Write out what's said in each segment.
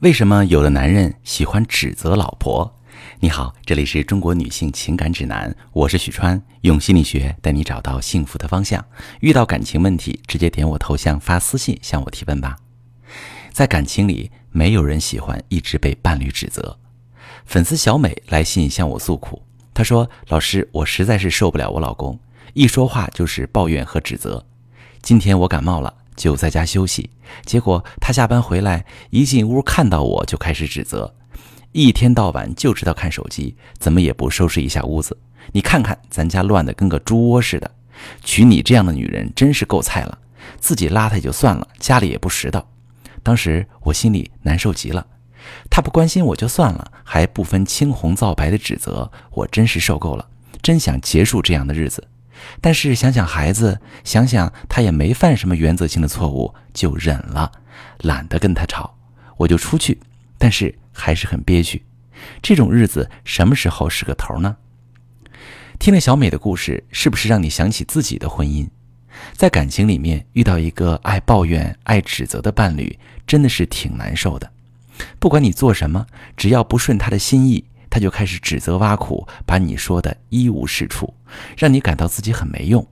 为什么有的男人喜欢指责老婆？你好，这里是中国女性情感指南，我是许川，用心理学带你找到幸福的方向。遇到感情问题，直接点我头像发私信向我提问吧。在感情里，没有人喜欢一直被伴侣指责。粉丝小美来信向我诉苦，她说：“老师，我实在是受不了我老公，一说话就是抱怨和指责。今天我感冒了。”就在家休息，结果他下班回来，一进屋看到我就开始指责，一天到晚就知道看手机，怎么也不收拾一下屋子。你看看咱家乱的跟个猪窝似的，娶你这样的女人真是够菜了，自己邋遢也就算了，家里也不拾掇。当时我心里难受极了，他不关心我就算了，还不分青红皂白的指责，我真是受够了，真想结束这样的日子。但是想想孩子，想想他也没犯什么原则性的错误，就忍了，懒得跟他吵，我就出去。但是还是很憋屈，这种日子什么时候是个头呢？听了小美的故事，是不是让你想起自己的婚姻？在感情里面遇到一个爱抱怨、爱指责的伴侣，真的是挺难受的。不管你做什么，只要不顺他的心意。他就开始指责挖苦，把你说的一无是处，让你感到自己很没用。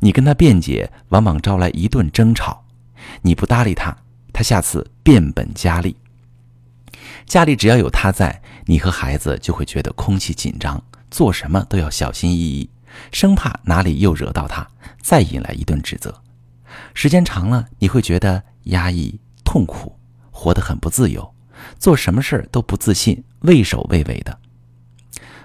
你跟他辩解，往往招来一顿争吵。你不搭理他，他下次变本加厉。家里只要有他在，你和孩子就会觉得空气紧张，做什么都要小心翼翼，生怕哪里又惹到他，再引来一顿指责。时间长了，你会觉得压抑、痛苦，活得很不自由。做什么事儿都不自信，畏首畏尾的。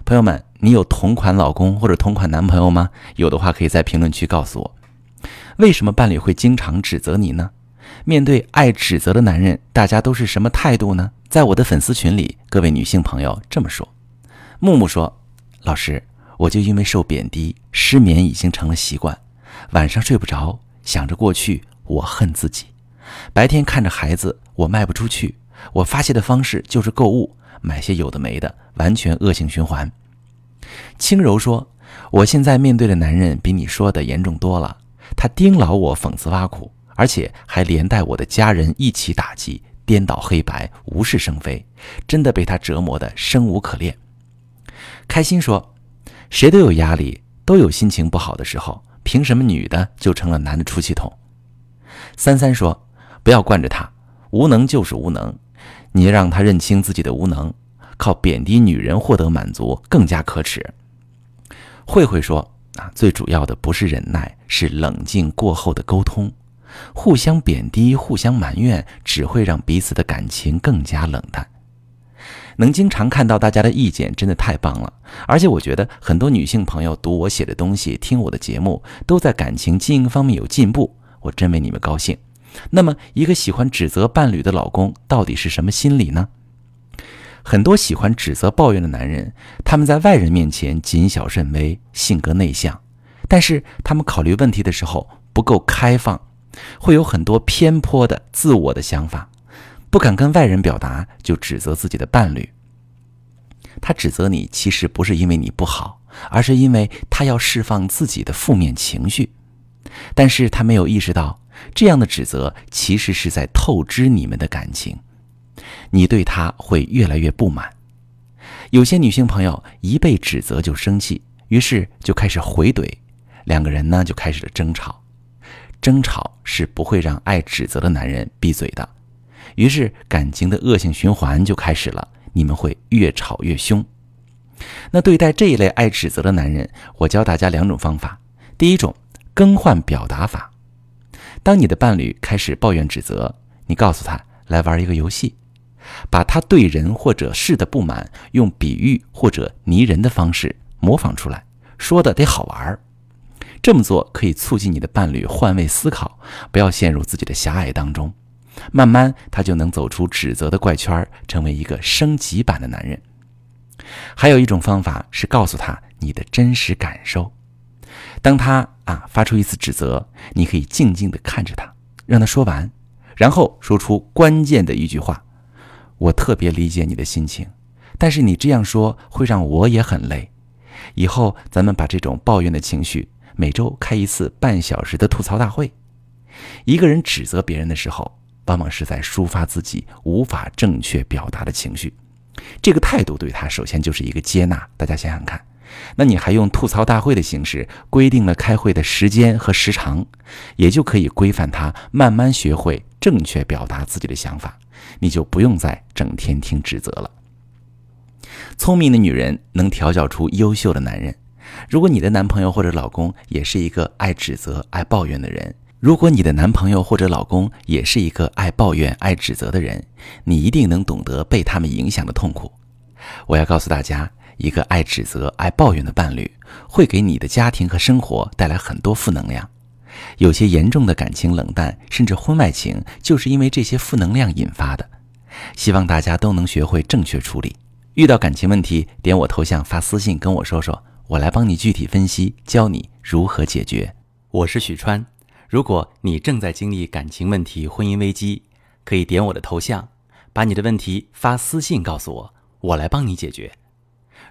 朋友们，你有同款老公或者同款男朋友吗？有的话，可以在评论区告诉我。为什么伴侣会经常指责你呢？面对爱指责的男人，大家都是什么态度呢？在我的粉丝群里，各位女性朋友这么说：木木说，老师，我就因为受贬低，失眠已经成了习惯，晚上睡不着，想着过去，我恨自己；白天看着孩子，我卖不出去。我发泄的方式就是购物，买些有的没的，完全恶性循环。轻柔说：“我现在面对的男人比你说的严重多了，他盯牢我，讽刺挖苦，而且还连带我的家人一起打击，颠倒黑白，无事生非，真的被他折磨得生无可恋。”开心说：“谁都有压力，都有心情不好的时候，凭什么女的就成了男的出气筒？”三三说：“不要惯着他，无能就是无能。”你让他认清自己的无能，靠贬低女人获得满足更加可耻。慧慧说：“啊，最主要的不是忍耐，是冷静过后的沟通。互相贬低、互相埋怨，只会让彼此的感情更加冷淡。能经常看到大家的意见，真的太棒了。而且我觉得很多女性朋友读我写的东西，听我的节目，都在感情经营方面有进步，我真为你们高兴。”那么，一个喜欢指责伴侣的老公到底是什么心理呢？很多喜欢指责、抱怨的男人，他们在外人面前谨小慎微，性格内向，但是他们考虑问题的时候不够开放，会有很多偏颇的自我的想法，不敢跟外人表达，就指责自己的伴侣。他指责你，其实不是因为你不好，而是因为他要释放自己的负面情绪，但是他没有意识到。这样的指责其实是在透支你们的感情，你对他会越来越不满。有些女性朋友一被指责就生气，于是就开始回怼，两个人呢就开始了争吵。争吵是不会让爱指责的男人闭嘴的，于是感情的恶性循环就开始了，你们会越吵越凶。那对待这一类爱指责的男人，我教大家两种方法。第一种，更换表达法。当你的伴侣开始抱怨指责，你告诉他来玩一个游戏，把他对人或者事的不满用比喻或者拟人的方式模仿出来，说的得好玩儿。这么做可以促进你的伴侣换位思考，不要陷入自己的狭隘当中。慢慢他就能走出指责的怪圈，成为一个升级版的男人。还有一种方法是告诉他你的真实感受。当他啊发出一次指责，你可以静静地看着他，让他说完，然后说出关键的一句话：“我特别理解你的心情，但是你这样说会让我也很累。以后咱们把这种抱怨的情绪每周开一次半小时的吐槽大会。一个人指责别人的时候，往往是在抒发自己无法正确表达的情绪。这个态度对他首先就是一个接纳。大家想想看，那你还用吐槽大会的形式规定了开会的时间和时长，也就可以规范他慢慢学会正确表达自己的想法。你就不用再整天听指责了。聪明的女人能调教出优秀的男人。如果你的男朋友或者老公也是一个爱指责、爱抱怨的人，如果你的男朋友或者老公也是一个爱抱怨、爱指责的人，你一定能懂得被他们影响的痛苦。我要告诉大家，一个爱指责、爱抱怨的伴侣会给你的家庭和生活带来很多负能量。有些严重的感情冷淡，甚至婚外情，就是因为这些负能量引发的。希望大家都能学会正确处理。遇到感情问题，点我头像发私信跟我说说，我来帮你具体分析，教你如何解决。我是许川。如果你正在经历感情问题、婚姻危机，可以点我的头像，把你的问题发私信告诉我，我来帮你解决。